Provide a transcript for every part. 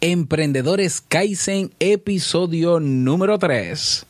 Emprendedores Kaizen, episodio número 3.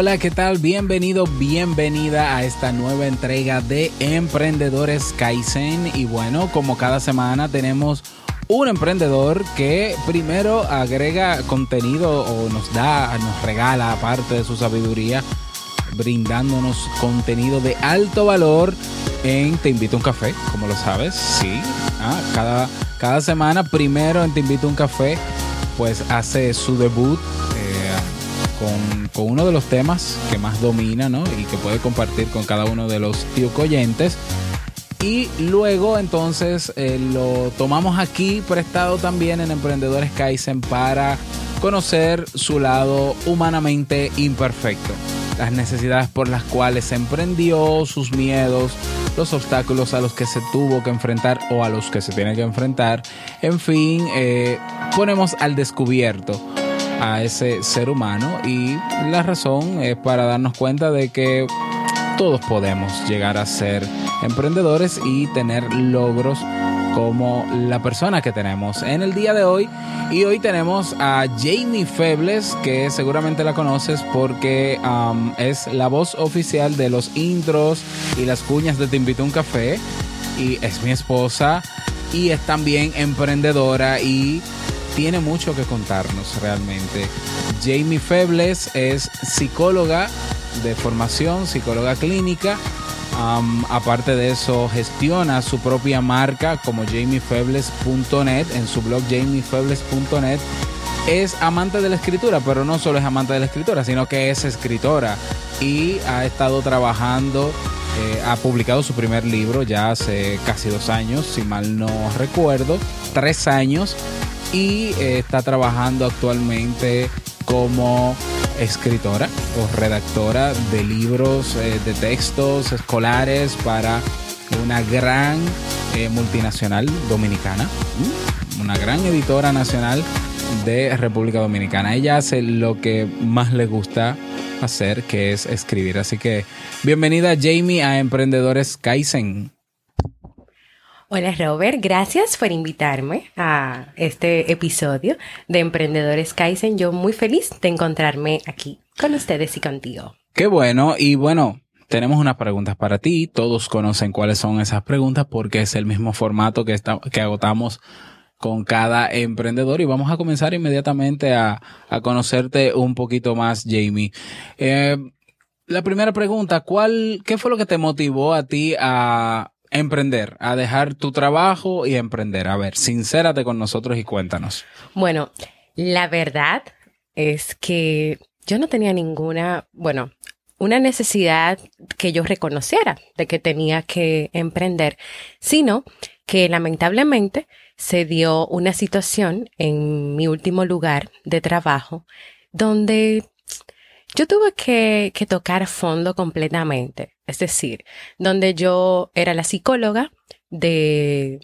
Hola, ¿qué tal? Bienvenido, bienvenida a esta nueva entrega de Emprendedores Kaizen. Y bueno, como cada semana tenemos un emprendedor que primero agrega contenido o nos da, nos regala parte de su sabiduría, brindándonos contenido de alto valor en Te Invito a un Café, como lo sabes, sí. Ah, cada, cada semana, primero en Te Invito a un Café, pues hace su debut con, uno de los temas que más domina ¿no? y que puede compartir con cada uno de los tío oyentes. Y luego entonces eh, lo tomamos aquí prestado también en Emprendedores Kaizen para conocer su lado humanamente imperfecto. Las necesidades por las cuales emprendió, sus miedos, los obstáculos a los que se tuvo que enfrentar o a los que se tiene que enfrentar. En fin, eh, ponemos al descubierto a ese ser humano y la razón es para darnos cuenta de que todos podemos llegar a ser emprendedores y tener logros como la persona que tenemos en el día de hoy. Y hoy tenemos a Jamie Febles, que seguramente la conoces porque um, es la voz oficial de los intros y las cuñas de Te Invito un Café. Y es mi esposa y es también emprendedora y tiene mucho que contarnos realmente. Jamie Febles es psicóloga de formación, psicóloga clínica. aparte de eso, gestiona su propia marca como jamiefebles.net en su blog jamiefebles.net. Es amante de la escritura, pero no solo es amante de la escritura, sino que es escritora y ha estado trabajando eh, ha publicado su primer libro ya hace casi dos años, si mal no recuerdo, tres años, y eh, está trabajando actualmente como escritora o redactora de libros eh, de textos escolares para una gran eh, multinacional dominicana, mm, una gran editora nacional de República Dominicana. Ella hace lo que más le gusta hacer, que es escribir. Así que bienvenida Jamie a Emprendedores Kaizen. Hola Robert, gracias por invitarme a este episodio de Emprendedores Kaizen. Yo muy feliz de encontrarme aquí con ustedes y contigo. Qué bueno, y bueno, tenemos unas preguntas para ti. Todos conocen cuáles son esas preguntas porque es el mismo formato que, que agotamos con cada emprendedor y vamos a comenzar inmediatamente a, conocerte un poquito más, Jamie. Eh, la primera pregunta, ¿cuál, qué fue lo que te motivó a ti a emprender, a dejar tu trabajo y emprender. A ver, sincérate con nosotros y cuéntanos. Bueno, la verdad es que yo no tenía ninguna, bueno, una necesidad que yo reconociera de que tenía que emprender, sino que lamentablemente se dio una situación en mi último lugar de trabajo donde yo tuve que, que tocar fondo completamente. Es decir, donde yo era la psicóloga de,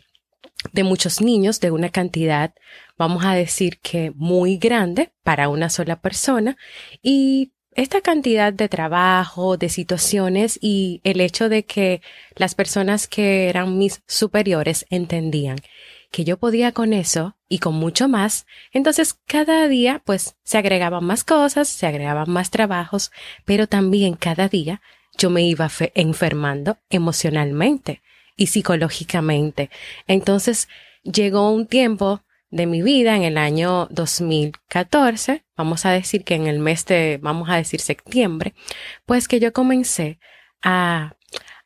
de muchos niños, de una cantidad, vamos a decir que muy grande para una sola persona. Y esta cantidad de trabajo, de situaciones y el hecho de que las personas que eran mis superiores entendían que yo podía con eso y con mucho más, entonces cada día pues se agregaban más cosas, se agregaban más trabajos, pero también cada día yo me iba enfermando emocionalmente y psicológicamente. Entonces llegó un tiempo de mi vida en el año 2014, vamos a decir que en el mes de, vamos a decir septiembre, pues que yo comencé a,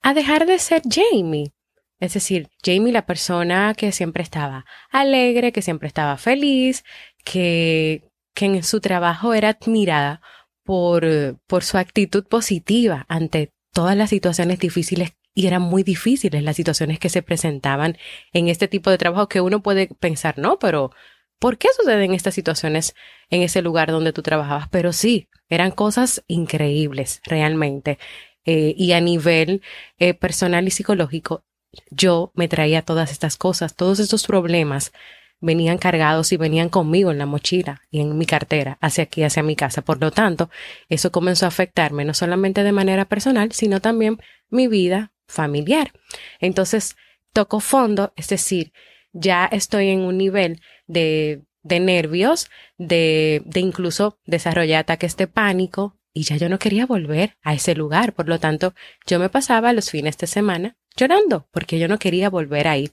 a dejar de ser Jamie. Es decir, Jamie, la persona que siempre estaba alegre, que siempre estaba feliz, que, que en su trabajo era admirada por, por su actitud positiva ante todas las situaciones difíciles y eran muy difíciles las situaciones que se presentaban en este tipo de trabajo que uno puede pensar, no, pero ¿por qué suceden estas situaciones en ese lugar donde tú trabajabas? Pero sí, eran cosas increíbles realmente. Eh, y a nivel eh, personal y psicológico, yo me traía todas estas cosas, todos estos problemas venían cargados y venían conmigo en la mochila y en mi cartera hacia aquí, hacia mi casa. Por lo tanto, eso comenzó a afectarme no solamente de manera personal, sino también mi vida familiar. Entonces, toco fondo, es decir, ya estoy en un nivel de, de nervios, de, de incluso desarrollar ataques de pánico y ya yo no quería volver a ese lugar. Por lo tanto, yo me pasaba los fines de semana llorando porque yo no quería volver ahí.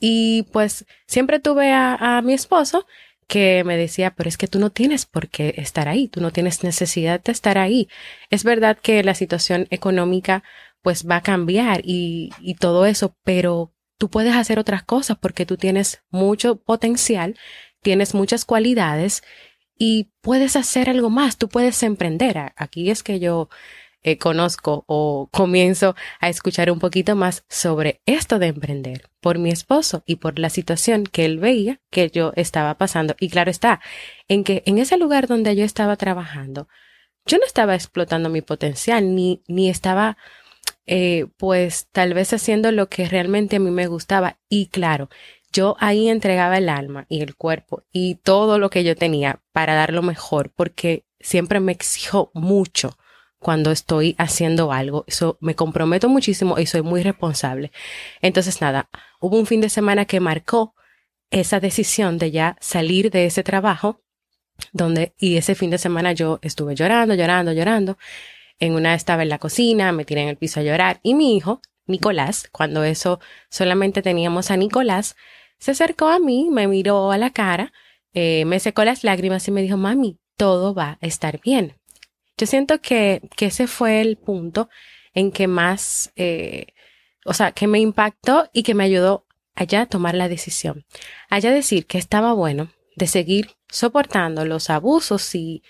Y pues siempre tuve a, a mi esposo que me decía, pero es que tú no tienes por qué estar ahí, tú no tienes necesidad de estar ahí. Es verdad que la situación económica pues va a cambiar y, y todo eso, pero tú puedes hacer otras cosas porque tú tienes mucho potencial, tienes muchas cualidades y puedes hacer algo más, tú puedes emprender. Aquí es que yo eh, conozco o comienzo a escuchar un poquito más sobre esto de emprender por mi esposo y por la situación que él veía que yo estaba pasando. Y claro está, en que en ese lugar donde yo estaba trabajando, yo no estaba explotando mi potencial ni, ni estaba eh, pues tal vez haciendo lo que realmente a mí me gustaba. Y claro, yo ahí entregaba el alma y el cuerpo y todo lo que yo tenía para dar lo mejor, porque siempre me exijo mucho cuando estoy haciendo algo. Me comprometo muchísimo y soy muy responsable. Entonces, nada, hubo un fin de semana que marcó esa decisión de ya salir de ese trabajo, donde, y ese fin de semana yo estuve llorando, llorando, llorando. En una estaba en la cocina, me tiré en el piso a llorar y mi hijo, Nicolás, cuando eso solamente teníamos a Nicolás, se acercó a mí, me miró a la cara, eh, me secó las lágrimas y me dijo, mami, todo va a estar bien. Yo siento que, que ese fue el punto en que más, eh, o sea, que me impactó y que me ayudó allá a tomar la decisión. Allá decir que estaba bueno de seguir soportando los abusos y,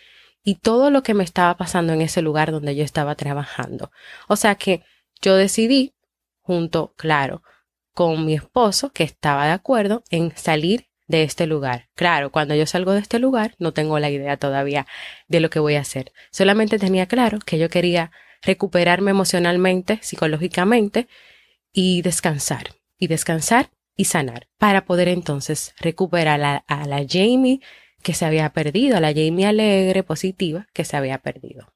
y todo lo que me estaba pasando en ese lugar donde yo estaba trabajando. O sea que yo decidí, junto, claro, con mi esposo, que estaba de acuerdo en salir de este lugar. Claro, cuando yo salgo de este lugar no tengo la idea todavía de lo que voy a hacer. Solamente tenía claro que yo quería recuperarme emocionalmente, psicológicamente y descansar. Y descansar y sanar para poder entonces recuperar a, a la Jamie que se había perdido, a la Jamie alegre, positiva que se había perdido.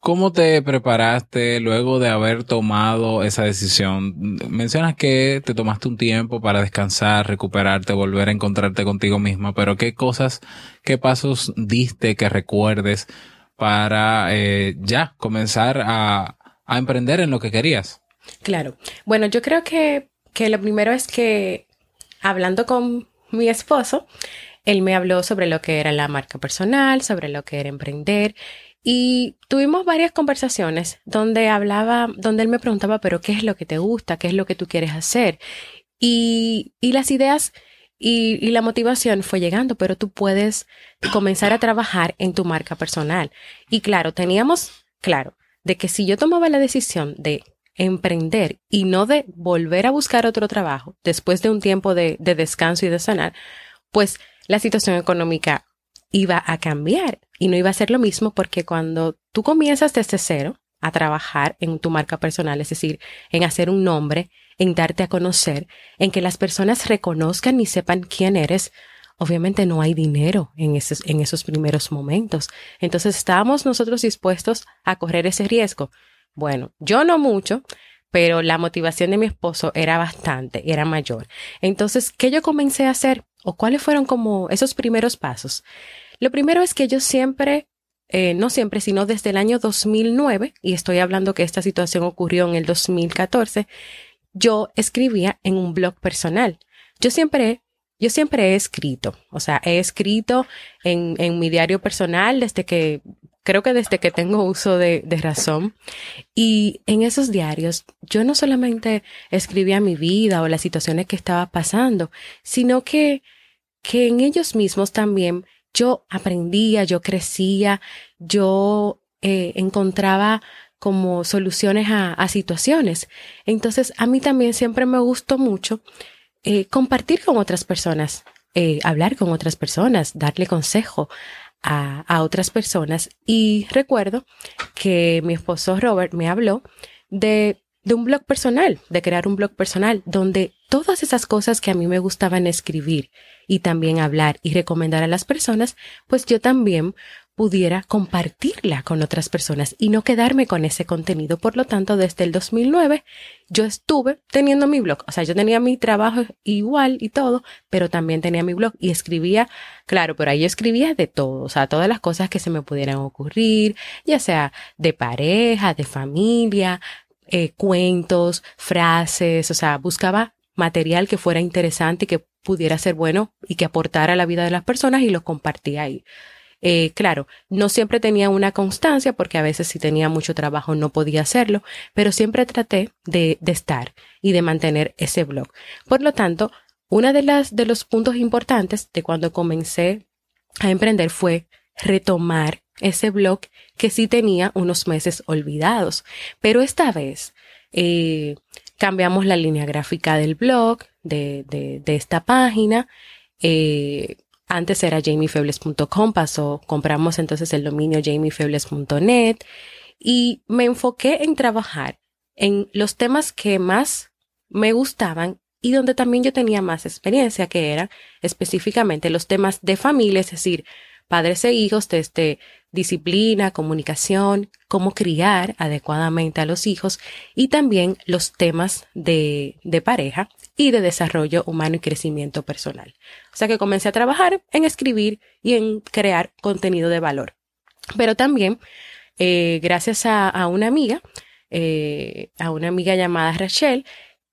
¿Cómo te preparaste luego de haber tomado esa decisión? Mencionas que te tomaste un tiempo para descansar, recuperarte, volver a encontrarte contigo misma, pero ¿qué cosas, qué pasos diste que recuerdes para eh, ya comenzar a, a, emprender en lo que querías? Claro. Bueno, yo creo que, que lo primero es que hablando con mi esposo, él me habló sobre lo que era la marca personal, sobre lo que era emprender y tuvimos varias conversaciones donde hablaba, donde él me preguntaba, pero ¿qué es lo que te gusta? ¿Qué es lo que tú quieres hacer? Y, y las ideas y, y, la motivación fue llegando, pero tú puedes comenzar a trabajar en tu marca personal. Y claro, teníamos claro de que si yo tomaba la decisión de emprender y no de volver a buscar otro trabajo después de un tiempo de, de descanso y de sanar, pues la situación económica iba a cambiar y no iba a ser lo mismo porque cuando tú comienzas desde cero a trabajar en tu marca personal, es decir, en hacer un nombre, en darte a conocer, en que las personas reconozcan y sepan quién eres, obviamente no hay dinero en esos, en esos primeros momentos. Entonces estábamos nosotros dispuestos a correr ese riesgo. Bueno, yo no mucho, pero la motivación de mi esposo era bastante, era mayor. Entonces, ¿qué yo comencé a hacer? ¿O cuáles fueron como esos primeros pasos? Lo primero es que yo siempre, eh, no siempre, sino desde el año 2009, y estoy hablando que esta situación ocurrió en el 2014, yo escribía en un blog personal. Yo siempre, yo siempre he escrito, o sea, he escrito en, en mi diario personal desde que, creo que desde que tengo uso de, razón. Y en esos diarios, yo no solamente escribía mi vida o las situaciones que estaba pasando, sino que, que en ellos mismos también yo aprendía, yo crecía, yo eh, encontraba como soluciones a, situaciones. Entonces, a mí también siempre me gustó mucho eh, compartir con otras personas, eh, hablar con otras personas, darle consejo a, otras personas. Y recuerdo que mi esposo Robert me habló de de un blog personal, de crear un blog personal, donde todas esas cosas que a mí me gustaban escribir y también hablar y recomendar a las personas, pues yo también pudiera compartirla con otras personas y no quedarme con ese contenido. Por lo tanto, desde el 2009 yo estuve teniendo mi blog. O sea, yo tenía mi trabajo igual y todo, pero también tenía mi blog y escribía, claro, pero ahí yo escribía de todo, o sea, todas las cosas que se me pudieran ocurrir, ya sea de pareja, de familia, eh, cuentos, frases, o sea, buscaba material que fuera interesante y que pudiera ser bueno y que aportara a la vida de las personas y lo compartía ahí. Eh, claro, no siempre tenía una constancia porque a veces si tenía mucho trabajo no podía hacerlo, pero siempre traté de, de estar y de mantener ese blog. Por lo tanto, una de las de los puntos importantes de cuando comencé a emprender fue retomar ese blog que sí tenía unos meses olvidados. Pero esta vez eh, cambiamos la línea gráfica del blog, de, de, esta página. Eh, antes era jamiefebles.com, pasó, compramos entonces el dominio jamiefebles.net y me enfoqué en trabajar en los temas que más me gustaban y donde también yo tenía más experiencia, que eran específicamente los temas de familia, es decir, padres e hijos desde disciplina, comunicación, cómo criar adecuadamente a los hijos y también los temas de, de pareja y de desarrollo humano y crecimiento personal. O sea que comencé a trabajar en escribir y en crear contenido de valor. Pero también, eh, gracias a, una amiga, eh, a una amiga llamada Rachel,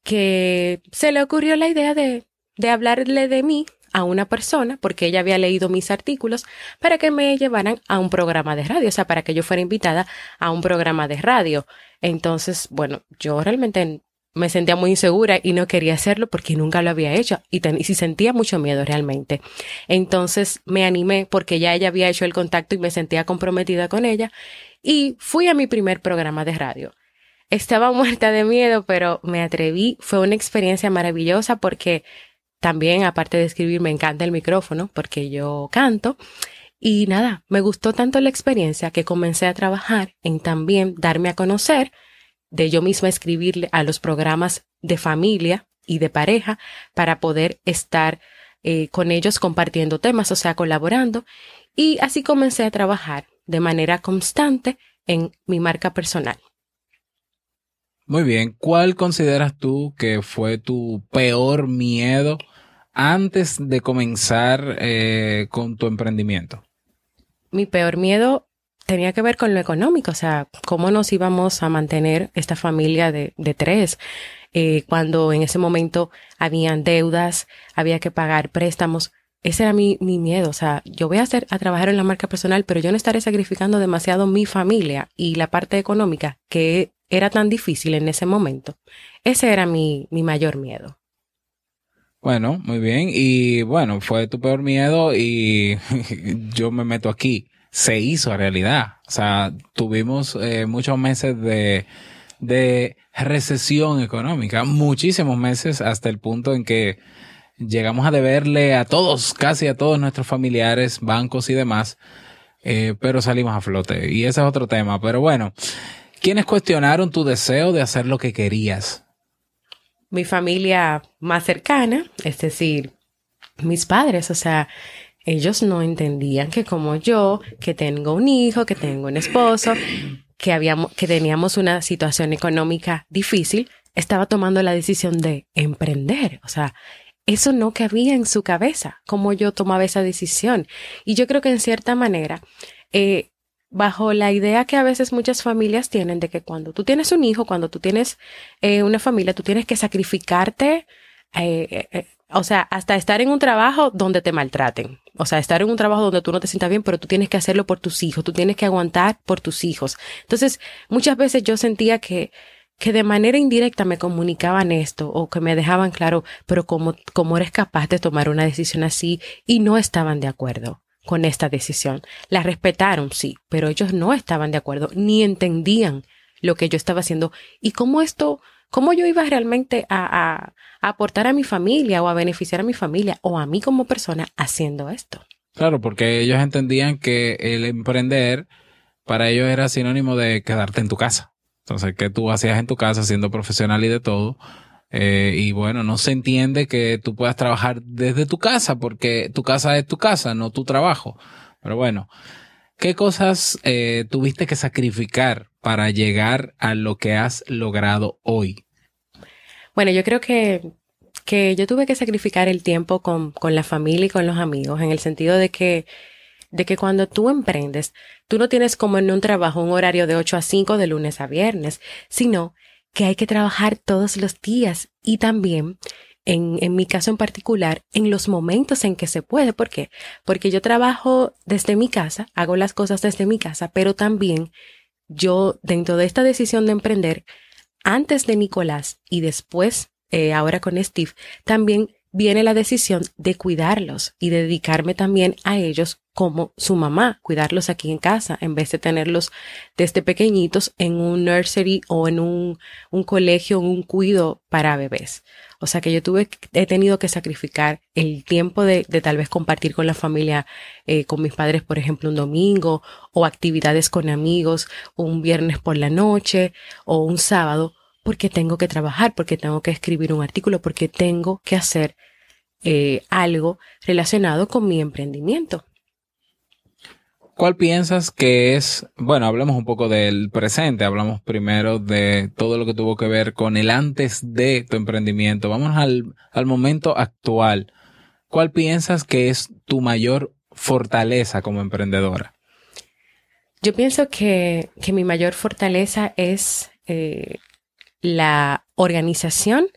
que se le ocurrió la idea de, de hablarle de mí a una persona, porque ella había leído mis artículos, para que me llevaran a un programa de radio, o sea, para que yo fuera invitada a un programa de radio. Entonces, bueno, yo realmente me sentía muy insegura y no quería hacerlo porque nunca lo había hecho y, y si sentía mucho miedo realmente. Entonces me animé porque ya ella había hecho el contacto y me sentía comprometida con ella y fui a mi primer programa de radio. Estaba muerta de miedo, pero me atreví. Fue una experiencia maravillosa porque también, aparte de escribir, me encanta el micrófono porque yo canto. Y nada, me gustó tanto la experiencia que comencé a trabajar en también darme a conocer, de yo misma escribirle a los programas de familia y de pareja para poder estar eh, con ellos compartiendo temas, o sea, colaborando. Y así comencé a trabajar de manera constante en mi marca personal. Muy bien, ¿cuál consideras tú que fue tu peor miedo antes de comenzar eh, con tu emprendimiento? Mi peor miedo tenía que ver con lo económico, o sea, cómo nos íbamos a mantener esta familia de, tres. Eh, cuando en ese momento habían deudas, había que pagar préstamos. Ese era mi, mi, miedo. O sea, yo voy a hacer, a trabajar en la marca personal, pero yo no estaré sacrificando demasiado mi familia y la parte económica que era tan difícil en ese momento. Ese era mi, mi mayor miedo. Bueno, muy bien. Y bueno, fue tu peor miedo y yo me meto aquí. Se hizo realidad. O sea, tuvimos eh, muchos meses de, de recesión económica, muchísimos meses hasta el punto en que llegamos a deberle a todos, casi a todos nuestros familiares, bancos y demás, eh, pero salimos a flote. Y ese es otro tema. Pero bueno, ¿Quiénes cuestionaron tu deseo de hacer lo que querías? Mi familia más cercana, es decir, mis padres, o sea, ellos no entendían que como yo, que tengo un hijo, que tengo un esposo, que habíamos, que teníamos una situación económica difícil, estaba tomando la decisión de emprender. O sea, eso no cabía en su cabeza, como yo tomaba esa decisión. Y yo creo que en cierta manera, eh, bajo la idea que a veces muchas familias tienen de que cuando tú tienes un hijo, cuando tú tienes eh, una familia, tú tienes que sacrificarte, eh, eh, o sea, hasta estar en un trabajo donde te maltraten. O sea, estar en un trabajo donde tú no te sientas bien, pero tú tienes que hacerlo por tus hijos, tú tienes que aguantar por tus hijos. Entonces, muchas veces yo sentía que que de manera indirecta me comunicaban esto o que me dejaban claro, pero cómo, cómo eres capaz de tomar una decisión así y no estaban de acuerdo con esta decisión. La respetaron, sí, pero ellos no estaban de acuerdo ni entendían lo que yo estaba haciendo y cómo esto, cómo yo iba realmente a, a, aportar a mi familia o a beneficiar a mi familia o a mí como persona haciendo esto. Claro, porque ellos entendían que el emprender para ellos era sinónimo de quedarte en tu casa. Entonces, ¿qué tú hacías en tu casa siendo profesional y de todo? Eh, y bueno, no se entiende que tú puedas trabajar desde tu casa porque tu casa es tu casa, no tu trabajo. Pero bueno, ¿qué cosas eh, tuviste que sacrificar para llegar a lo que has logrado hoy? Bueno, yo creo que, que yo tuve que sacrificar el tiempo con, con la familia y con los amigos, en el sentido de que de que cuando tú emprendes, tú no tienes como en un trabajo un horario de 8 a 5 de lunes a viernes, sino que hay que trabajar todos los días y también en, en, mi caso en particular, en los momentos en que se puede. ¿Por qué? Porque yo trabajo desde mi casa, hago las cosas desde mi casa, pero también yo, dentro de esta decisión de emprender, antes de Nicolás y después, eh, ahora con Steve, también viene la decisión de cuidarlos y dedicarme también a ellos como su mamá, cuidarlos aquí en casa, en vez de tenerlos desde pequeñitos en un nursery o en un, un colegio, un cuido para bebés. O sea que yo tuve, he tenido que sacrificar el tiempo de, de tal vez compartir con la familia, eh, con mis padres, por ejemplo, un domingo, o actividades con amigos, un viernes por la noche, o un sábado, porque tengo que trabajar, porque tengo que escribir un artículo, porque tengo que hacer eh, algo relacionado con mi emprendimiento. ¿Cuál piensas que es, bueno, hablemos un poco del presente, hablamos primero de todo lo que tuvo que ver con el antes de tu emprendimiento. Vamos al, al momento actual. ¿Cuál piensas que es tu mayor fortaleza como emprendedora? Yo pienso que, que mi mayor fortaleza es eh, la organización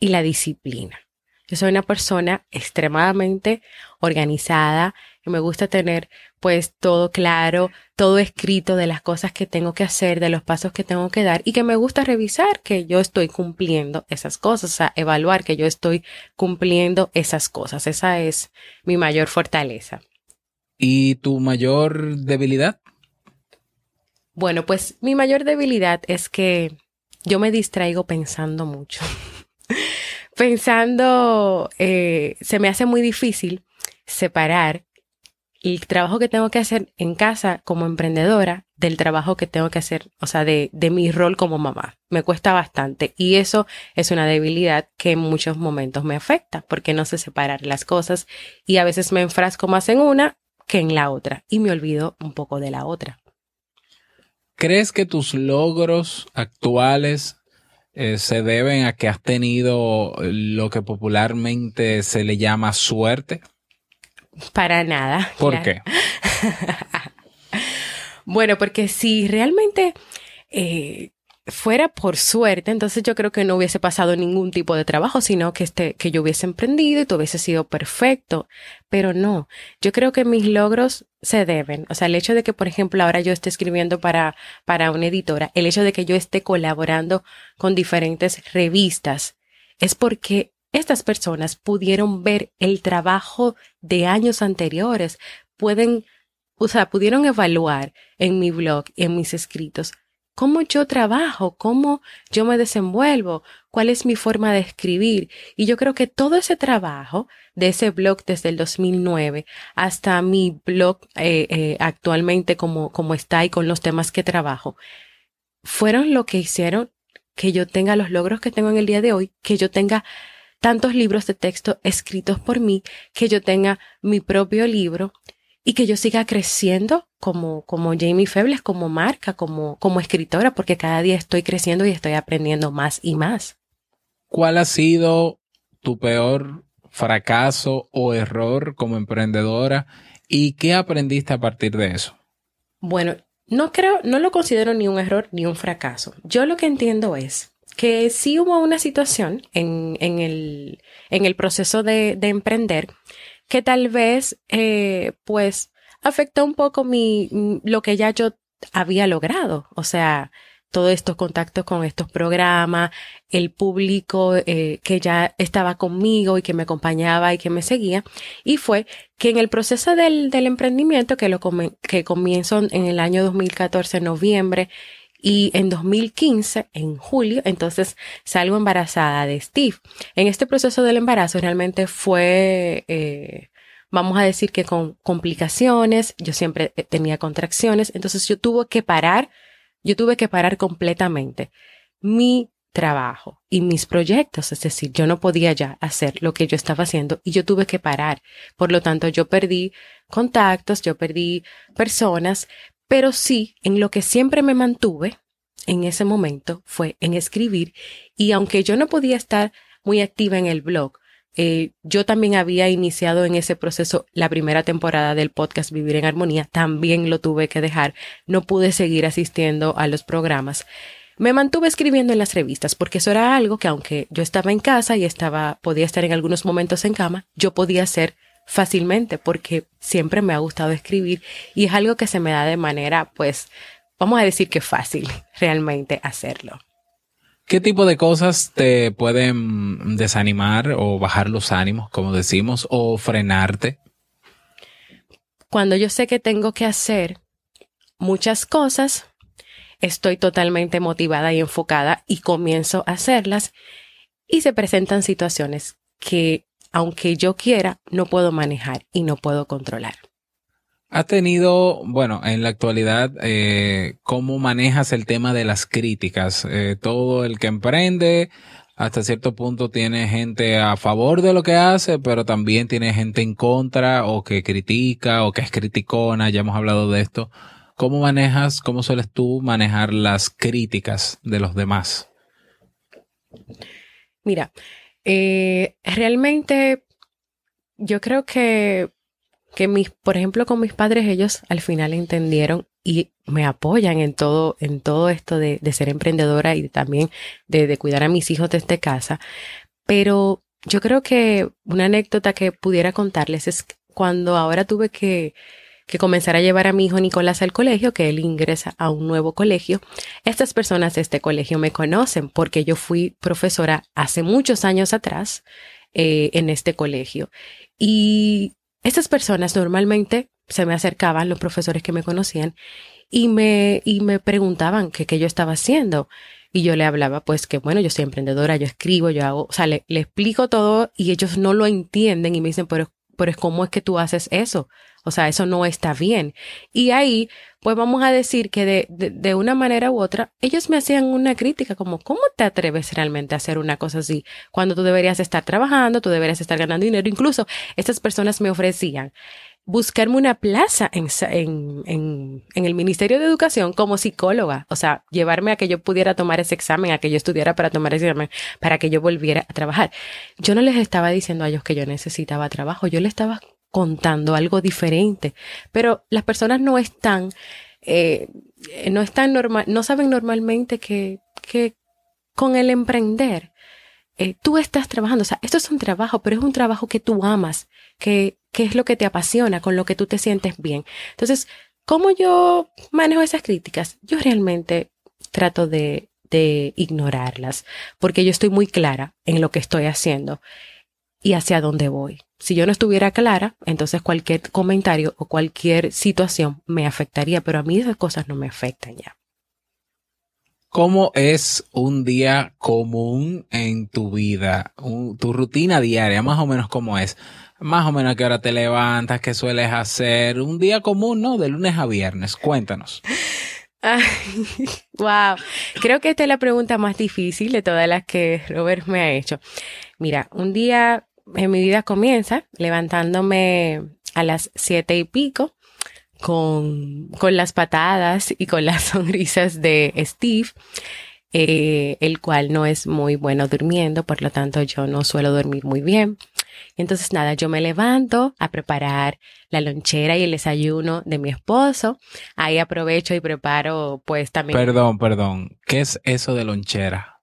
y la disciplina. Yo soy una persona extremadamente organizada me gusta tener pues todo claro, todo escrito de las cosas que tengo que hacer, de los pasos que tengo que dar y que me gusta revisar que yo estoy cumpliendo esas cosas, o sea, evaluar que yo estoy cumpliendo esas cosas. Esa es mi mayor fortaleza. ¿Y tu mayor debilidad? Bueno, pues mi mayor debilidad es que yo me distraigo pensando mucho. pensando, eh, se me hace muy difícil separar el trabajo que tengo que hacer en casa como emprendedora del trabajo que tengo que hacer, o sea, de, de mi rol como mamá. Me cuesta bastante y eso es una debilidad que en muchos momentos me afecta porque no sé separar las cosas y a veces me enfrasco más en una que en la otra y me olvido un poco de la otra. ¿Crees que tus logros actuales eh, se deben a que has tenido lo que popularmente se le llama suerte? Para nada. ¿Por qué? bueno, porque si realmente eh, fuera por suerte, entonces yo creo que no hubiese pasado ningún tipo de trabajo, sino que este, que yo hubiese emprendido y tú hubiese sido perfecto. Pero no, yo creo que mis logros se deben. O sea, el hecho de que, por ejemplo, ahora yo esté escribiendo para, para una editora, el hecho de que yo esté colaborando con diferentes revistas, es porque estas personas pudieron ver el trabajo de años anteriores, pueden, o sea, pudieron evaluar en mi blog, en mis escritos, cómo yo trabajo, cómo yo me desenvuelvo, cuál es mi forma de escribir. Y yo creo que todo ese trabajo de ese blog desde el 2009 hasta mi blog eh, eh, actualmente como, como está y con los temas que trabajo, fueron lo que hicieron que yo tenga los logros que tengo en el día de hoy, que yo tenga tantos libros de texto escritos por mí, que yo tenga mi propio libro y que yo siga creciendo como, como Jamie Febles, como marca, como, como escritora, porque cada día estoy creciendo y estoy aprendiendo más y más. ¿Cuál ha sido tu peor fracaso o error como emprendedora y qué aprendiste a partir de eso? Bueno, no creo, no lo considero ni un error ni un fracaso. Yo lo que entiendo es que sí hubo una situación en, el, proceso de, de emprender que tal vez, eh, pues, afectó un poco mi, lo que ya yo había logrado. O sea, todos estos contactos con estos programas, el público eh, que ya estaba conmigo y que me acompañaba y que me seguía. Y fue que en el proceso del, emprendimiento, que, lo que comienzo en el año 2014, noviembre, y en 2015, en julio, entonces salgo embarazada de Steve. En este proceso del embarazo realmente fue, eh, vamos a decir que con complicaciones, yo siempre eh, tenía contracciones, entonces yo tuve que parar yo tuve que parar completamente mi trabajo y mis proyectos, es decir, yo no podía ya hacer lo que yo estaba haciendo y yo tuve que parar. Por lo tanto, yo perdí contactos, yo perdí personas, pero sí, en lo que siempre me mantuve en ese momento fue en escribir y aunque yo no podía estar muy activa en el blog, eh, yo también había iniciado en ese proceso la primera temporada del podcast Vivir en Armonía, también lo tuve que dejar, no pude seguir asistiendo a los programas. Me mantuve escribiendo en las revistas porque eso era algo que aunque yo estaba en casa y estaba, podía estar en algunos momentos en cama, yo podía hacer fácilmente porque siempre me ha gustado escribir y es algo que se me da de manera, pues, vamos a decir que fácil realmente hacerlo. ¿Qué tipo de cosas te pueden desanimar o bajar los ánimos, como decimos, o frenarte? Cuando yo sé que tengo que hacer muchas cosas, estoy totalmente motivada y enfocada y comienzo a hacerlas y se presentan situaciones que, aunque yo quiera, no puedo manejar y no puedo controlar. ¿Has tenido, bueno, en la actualidad, eh, cómo manejas el tema de las críticas? Eh, todo el que emprende, hasta cierto punto tiene gente a favor de lo que hace, pero también tiene gente en contra o que critica o que es criticona, ya hemos hablado de esto. ¿Cómo manejas, cómo sueles tú manejar las críticas de los demás? Mira, eh, realmente yo creo que que mis, por ejemplo, con mis padres, ellos al final entendieron y me apoyan en todo, en todo esto de, ser emprendedora y también de, de, cuidar a mis hijos desde casa. Pero yo creo que una anécdota que pudiera contarles es cuando ahora tuve que, que comenzar a llevar a mi hijo Nicolás al colegio, que él ingresa a un nuevo colegio. Estas personas de este colegio me conocen porque yo fui profesora hace muchos años atrás eh, en este colegio. Y estas personas normalmente se me acercaban, los profesores que me conocían, y me, y me preguntaban qué yo estaba haciendo. Y yo le hablaba, pues que bueno, yo soy emprendedora, yo escribo, yo hago, o sea, le, le explico todo y ellos no lo entienden y me dicen, pero, pero ¿cómo es que tú haces eso? O sea, eso no está bien. Y ahí, pues vamos a decir que de, de, una manera u otra, ellos me hacían una crítica como, ¿cómo te atreves realmente a hacer una cosa así? Cuando tú deberías estar trabajando, tú deberías estar ganando dinero. Incluso estas personas me ofrecían buscarme una plaza en, en, en, en, el Ministerio de Educación como psicóloga, o sea, llevarme a que yo pudiera tomar ese examen, a que yo estudiara para tomar ese examen, para que yo volviera a trabajar. Yo no les estaba diciendo a ellos que yo necesitaba trabajo, yo les estaba contando algo diferente. Pero las personas no están, eh, no están normal, no saben normalmente que, que con el emprender, eh, tú estás trabajando. O sea, esto es un trabajo, pero es un trabajo que tú amas, que, que es lo que te apasiona, con lo que tú te sientes bien. Entonces, ¿cómo yo manejo esas críticas? Yo realmente trato de, de ignorarlas, porque yo estoy muy clara en lo que estoy haciendo y hacia dónde voy. Si yo no estuviera clara, entonces cualquier comentario o cualquier situación me afectaría, pero a mí esas cosas no me afectan ya. ¿Cómo es un día común en tu vida? tu rutina diaria, más o menos cómo es. Más o menos a qué hora te levantas, qué sueles hacer. Un día común, ¿no? De lunes a viernes. Cuéntanos. wow. Creo que esta es la pregunta más difícil de todas las que Robert me ha hecho. Mira, un día en mi vida comienza levantándome a las siete y pico con, con las patadas y con las sonrisas de Steve, eh, el cual no es muy bueno durmiendo, por lo tanto yo no suelo dormir muy bien. Entonces nada, yo me levanto a preparar la lonchera y el desayuno de mi esposo. Ahí aprovecho y preparo pues también. Perdón, perdón. ¿Qué es eso de lonchera?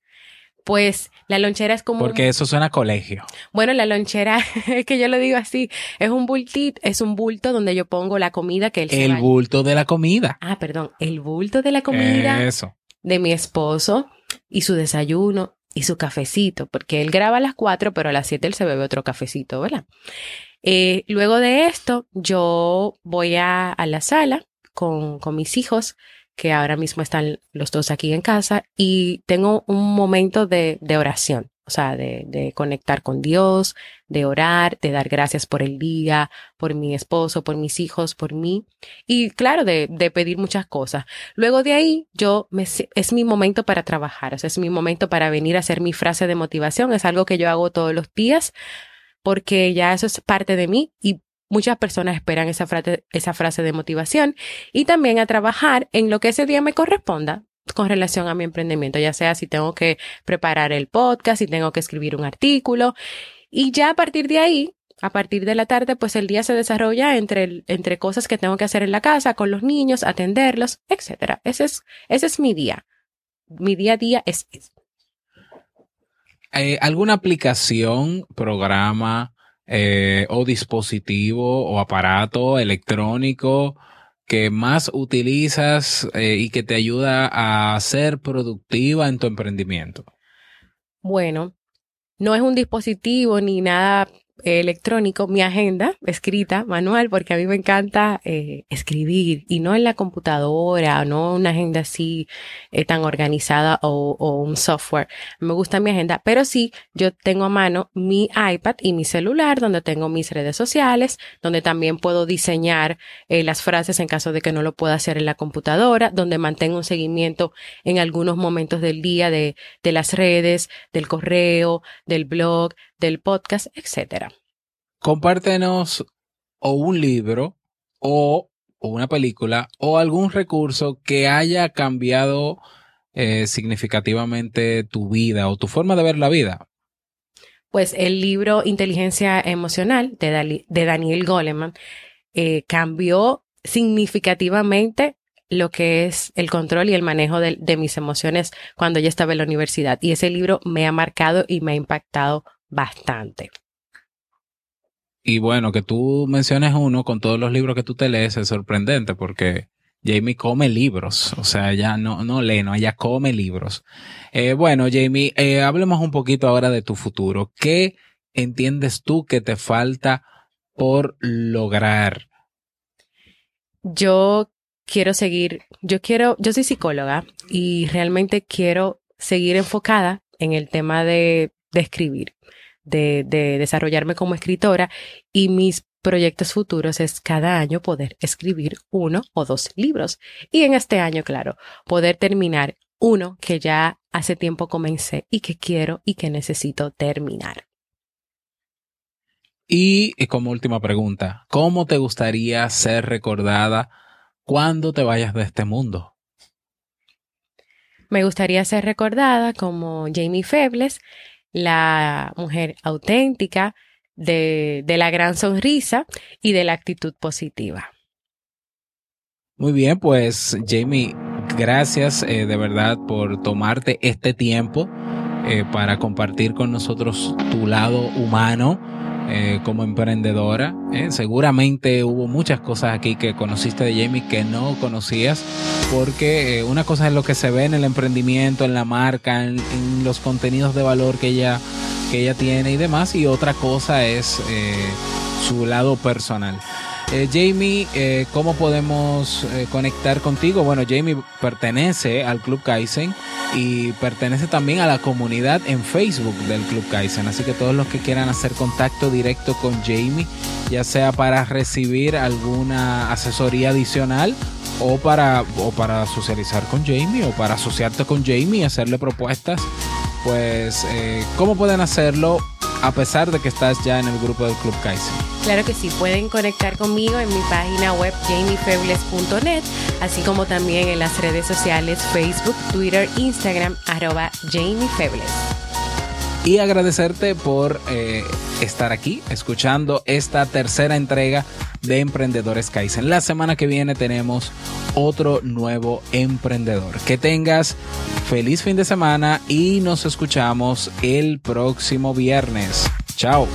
Pues la lonchera es como... Porque eso suena a colegio. Bueno, la lonchera, es que yo lo digo así, es un bultito, es un bulto donde yo pongo la comida que él El bulto de la comida. Ah, perdón, el bulto de la comida. Eso. de mi esposo y su desayuno y su cafecito, porque él graba a las 4, pero a las 7 él se bebe otro cafecito, ¿verdad? Eh, luego de esto, yo voy a, a la sala con, con mis hijos, que ahora mismo están los dos aquí en casa, y tengo un momento de, de oración. O sea, de, de, conectar con Dios, de orar, de dar gracias por el día, por mi esposo, por mis hijos, por mí. Y claro, de, de pedir muchas cosas. Luego de ahí, yo me, es mi momento para trabajar. Es mi momento para venir a hacer mi frase de motivación. Es algo que yo hago todos los días porque ya eso es parte de mí y muchas personas esperan esa frase, esa frase de motivación y también a trabajar en lo que ese día me corresponda con relación a mi emprendimiento, ya sea si tengo que preparar el podcast, si tengo que escribir un artículo. Y ya a partir de ahí, a partir de la tarde, pues el día se desarrolla entre, entre cosas que tengo que hacer en la casa, con los niños, atenderlos, etc. Ese es, ese es mi día. Mi día a día es eso. Eh, ¿Alguna aplicación, programa eh, o dispositivo o aparato electrónico que más utilizas eh, y que te ayuda a ser productiva en tu emprendimiento? Bueno, no es un dispositivo ni nada electrónico, mi agenda escrita, manual, porque a mí me encanta eh, escribir y no en la computadora, no una agenda así eh, tan organizada o, o, un software. Me gusta mi agenda, pero sí, yo tengo a mano mi iPad y mi celular, donde tengo mis redes sociales, donde también puedo diseñar eh, las frases en caso de que no lo pueda hacer en la computadora, donde mantengo un seguimiento en algunos momentos del día de, de las redes, del correo, del blog, del podcast, etcétera. Compártenos o un libro o, o, una película o algún recurso que haya cambiado eh, significativamente tu vida o tu forma de ver la vida. Pues el libro Inteligencia Emocional de, Dali, de Daniel Goleman eh, cambió significativamente lo que es el control y el manejo de, de, mis emociones cuando yo estaba en la universidad. Y ese libro me ha marcado y me ha impactado bastante. Y bueno, que tú menciones uno con todos los libros que tú te lees es sorprendente porque Jamie come libros, o sea, ya no, no lee, no, ella come libros. Eh, bueno, Jamie, eh, hablemos un poquito ahora de tu futuro. ¿Qué entiendes tú que te falta por lograr? Yo quiero seguir, yo quiero, yo soy psicóloga y realmente quiero seguir enfocada en el tema de, de escribir de, de desarrollarme como escritora y mis proyectos futuros es cada año poder escribir uno o dos libros. Y en este año, claro, poder terminar uno que ya hace tiempo comencé y que quiero y que necesito terminar. Y, y como última pregunta, ¿cómo te gustaría ser recordada cuando te vayas de este mundo? Me gustaría ser recordada como Jamie Febles, la mujer auténtica, de, de, la gran sonrisa y de la actitud positiva. Muy bien, pues Jamie, gracias eh, de verdad por tomarte este tiempo eh, para compartir con nosotros tu lado humano eh, como emprendedora. ¿eh? Seguramente hubo muchas cosas aquí que conociste de Jamie que no conocías, porque eh, una cosa es lo que se ve en el emprendimiento, en la marca, en, en los contenidos de valor que ella, que ella tiene y demás, y otra cosa es eh, su lado personal. Eh, Jamie, eh, ¿cómo podemos eh, conectar contigo? Bueno, Jamie pertenece al Club Kaizen y pertenece también a la comunidad en Facebook del Club Kaizen. Así que todos los que quieran hacer contacto directo con Jamie, ya sea para recibir alguna asesoría adicional o para, o para socializar con Jamie o para asociarte con Jamie y hacerle propuestas, pues, ¿cómo pueden hacerlo a pesar de que estás ya en el grupo del Club Kaizen? Claro que sí, pueden conectar conmigo en mi página web jamiefebles.net, así como también en las redes sociales Facebook, Twitter, Instagram, arroba jamiefebles. Y agradecerte por eh, estar aquí escuchando esta tercera entrega de Emprendedores Kaizen. La semana que viene tenemos otro nuevo emprendedor. Que tengas feliz fin de semana y nos escuchamos el próximo viernes. Chao.